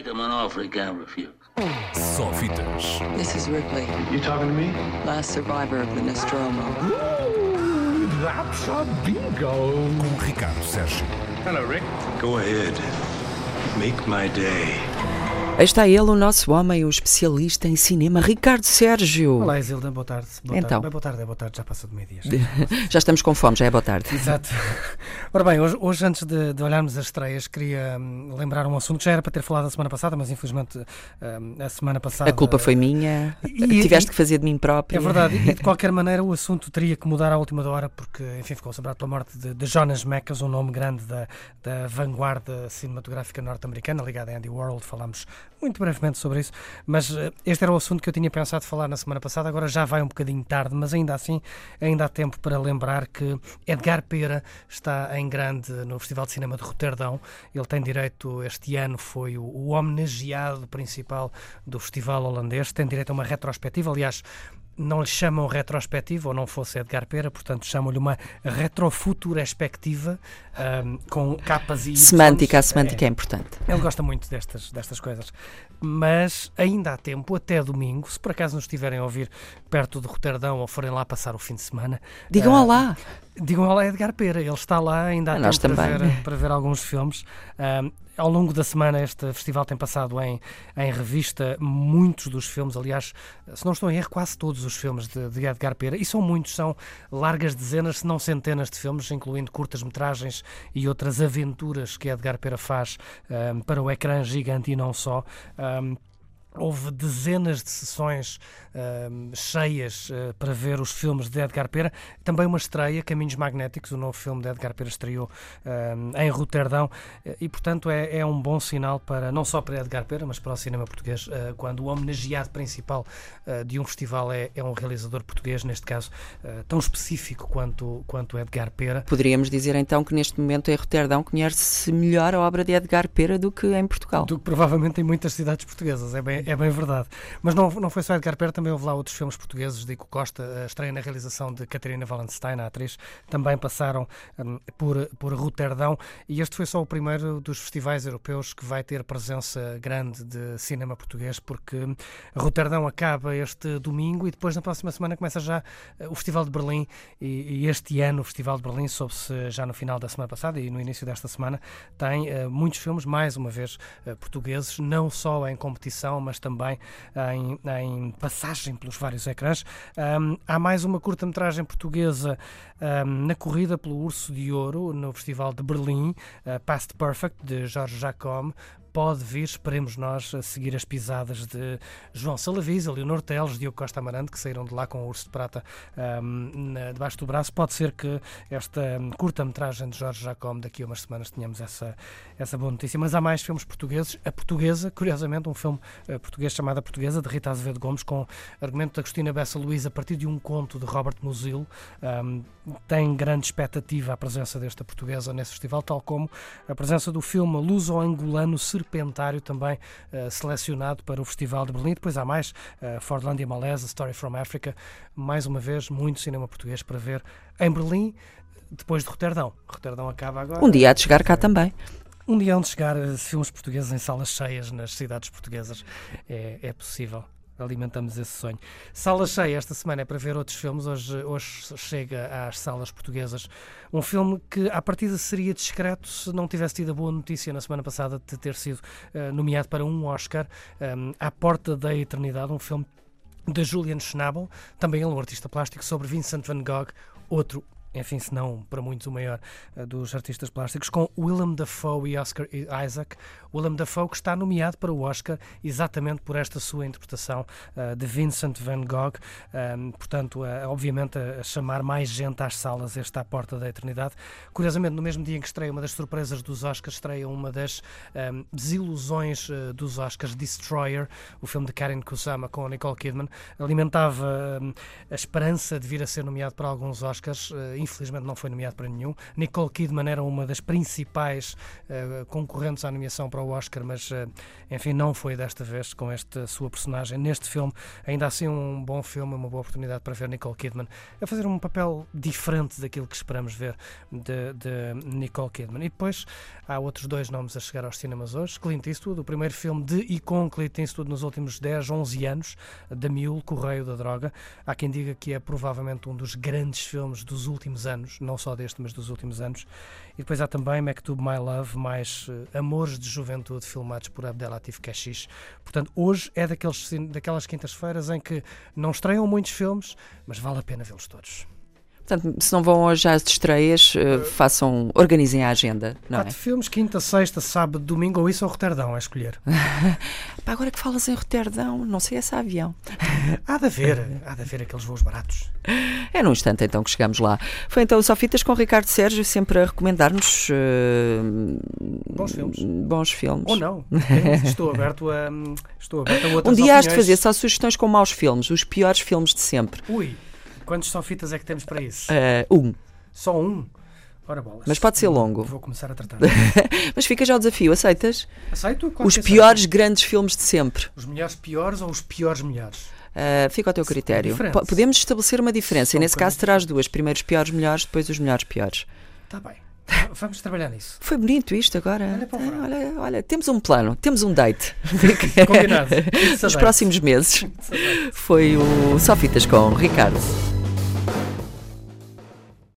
make him an offer he can't refuse. Só fitas. This is Ripley, You talking to me? last survivor of the Nostromo. Ooh, that's a bingo. Com Ricardo Sérgio. Hello, Rick. Go ahead. Make my day. Aí está ele, o nosso homem, o especialista em cinema, Ricardo Sérgio. Olá, Isilda, boa tarde. Boa Então. Tarde. Bem, boa tarde, é boa tarde, já passa de meio-dia. Já estamos com fome, já é boa tarde. Exato. Ora bem, hoje, hoje antes de, de olharmos as estreias, queria hum, lembrar um assunto. Que já era para ter falado a semana passada, mas infelizmente hum, a semana passada. A culpa foi minha, E- tiveste e- que fazer de mim próprio. É verdade, e de qualquer maneira o assunto teria que mudar à última hora, porque, enfim, ficou celebrado pela morte de, de Jonas Mekas, um nome grande da, da vanguarda cinematográfica norte-americana, ligada a Andy Warhol, falámos muito brevemente sobre isso, mas eh, este era o assunto que eu tinha pensado falar na semana passada, agora já vai um bocadinho tarde, mas ainda assim, ainda há tempo para lembrar que Edgar Pera está em grande no Festival de Cinema de Roterdão, ele tem direito, este ano foi o, o homenageado principal do festival holandês, tem direito a uma retrospectiva, aliás, não lhe chamam retrospectiva, ou não fosse Edgar Pera, portanto chamam-lhe uma retrofuturespectiva, ahm, com capas e... Semântica, a semântica é É, importante. ele gosta muito destas, destas coisas. Mas ainda há tempo, até domingo, se por acaso nos estiverem a ouvir perto de Roterdão ou forem lá passar o fim de semana, Digam ah, olá. Digam olá a Edgar Pera, ele está lá, ainda há Ah, tempo para também. ver, para ver alguns filmes. Ahm, ao longo da semana este festival tem passado em, em revista muitos dos filmes, aliás, se não estou em erro, quase todos os filmes de, de Edgar Pera, e são muitos, são largas dezenas, se não centenas de filmes, incluindo curtas-metragens e outras aventuras que Edgar Pera faz ahm, para o ecrã gigante e não só. Ahm, Houve dezenas de sessões ahm, cheias ah, para ver os filmes de Edgar Pera. Também uma estreia, Caminhos Magnéticos, o novo filme de Edgar Pera estreou ahm, em Roterdão eh, e, portanto, é, é um bom sinal para não só para Edgar Pera, mas para o cinema português, ah, quando o homenageado principal ah, de um festival é, é um realizador português, neste caso tão específico quanto, quanto Edgar Pera. Poderíamos dizer então que neste momento em Roterdão conhece-se melhor a obra de Edgar Pera do que em Portugal. Do que provavelmente em muitas cidades portuguesas, é bem, é bem verdade. Mas não, não foi só Edgar Pera, também houve lá outros filmes portugueses, Dico Costa, a estreia na realização de Catarina Wallenstein, a atriz, também passaram hum, por, por Roterdão e este foi só o primeiro dos festivais europeus que vai ter presença grande de cinema português, porque Roterdão acaba este domingo e depois na próxima semana começa já eh, o Festival de Berlim e, e este ano o Festival de Berlim, soube-se já no final da semana passada e no início desta semana, tem eh, muitos filmes, mais uma vez, eh, portugueses, não só em competição, mas também em, em passagem pelos vários ecrãs. Ahm, há mais uma curta-metragem portuguesa ahm, na corrida pelo Urso de Ouro, no Festival de Berlim, eh, Past Perfect, de Jorge Jacome. Pode vir, esperemos nós, a seguir as pisadas de João Salavisa, Leonor Teles, Diogo Costa Amarante, que saíram de lá com o Urso de Prata na- debaixo do braço. Pode ser que esta hum, curta-metragem de Jorge Jacome, daqui a umas semanas, tenhamos essa, essa boa notícia. Mas há mais filmes portugueses. A Portuguesa, curiosamente, um filme eh, português chamado A Portuguesa, de Rita Azevedo Gomes, com argumento de Agostina Bessa Luís, a partir de um conto de Robert Musil. Ahm, tem grande expectativa a presença desta portuguesa nesse festival, tal como a presença do filme luso-angolano Serpentário, também eh, selecionado para o Festival de Berlim. Depois há mais, uh, Fordlandia Malesa, Story from Africa. Mais uma vez, muito cinema português para ver em Berlim, depois de Roterdão. Roterdão acaba agora. Um dia há de chegar cá também. Um dia hão de chegar eh, filmes portugueses em salas cheias nas cidades portuguesas. É, é possível. Alimentamos esse sonho. Sala cheia esta semana é para ver outros filmes. Hoje, hoje chega às salas portuguesas um filme que, à partida, seria discreto se não tivesse tido a boa notícia na semana passada de ter sido eh, nomeado para um Oscar. Um, à Porta da Eternidade, um filme de Julian Schnabel, também ele um artista plástico, sobre Vincent van Gogh, outro enfim, se não para muitos o maior eh, dos artistas plásticos, com Willem Dafoe e Oscar Isaac. Willem Dafoe que está nomeado para o Oscar exatamente por esta sua interpretação eh, de Vincent van Gogh. Um, portanto, obviamente a, chamar mais gente às salas este à porta da eternidade. Curiosamente, no mesmo dia em que estreia uma das surpresas dos Oscars, estreia uma das um, desilusões eh, dos Oscars, Destroyer, o filme de Karen Kusama com Nicole Kidman, alimentava um, a esperança de vir a ser nomeado para alguns Oscars. Infelizmente não foi nomeado para nenhum. Nicole Kidman era uma das principais uh, concorrentes à nomeação para o Oscar, mas uh, enfim, não foi desta vez com esta sua personagem neste filme. Ainda assim, um bom filme, uma boa oportunidade para ver Nicole Kidman a fazer um papel diferente daquilo que esperamos ver de, de Nicole Kidman. E depois há outros dois nomes a chegar aos cinemas hoje: Clint Eastwood, o primeiro filme de e com Clint Eastwood nos últimos 10, 11 anos, da Mule, Correio da Droga. Há quem diga que é provavelmente um dos grandes filmes dos últimos anos, não só deste, mas dos últimos anos. E depois há também Maktub My Love, mais uh, Amores de Juventude, filmados por Abdelatif Keshish. Portanto, hoje é daqueles, daquelas quintas-feiras em que não estreiam muitos filmes, mas vale a pena vê-los todos. Portanto, se não vão hoje às estreias, uh, façam, organizem a agenda, não Quatro é? filmes, quinta, sexta, sábado, domingo, ou isso ou Roterdão, a escolher. Pá, agora que falas em Roterdão, não sei esse avião. há de haver, há de haver aqueles voos baratos. É num instante então que chegamos lá. Foi então o Sofitas com Ricardo Sérgio, sempre a recomendar-nos uh, bons filmes. Bons filmes. Ou não. estou aberto a, estou aberto a outras Um dia has opiniões. de fazer só sugestões com maus filmes, os piores filmes de sempre. Ui, quantos sofitas é que temos para isso? Uh, um. Só um? Ora bolas. Mas pode ser longo. Vou começar a tratar. Mas fica já o desafio, aceitas? Aceito? Claro Os piores aceito. grandes filmes de sempre. Os melhores piores ou os piores melhores? Uh, fica ao teu critério. Podemos estabelecer uma diferença. São E nesse caso terás duas. Primeiro os piores melhores, depois os melhores piores. Está bem. Vamos trabalhar nisso. Foi bonito isto agora. Olha o. Ah, olha, olha, temos um plano, temos um date. Combinado. Nos próximos meses. Foi o Sofitas com Ricardo.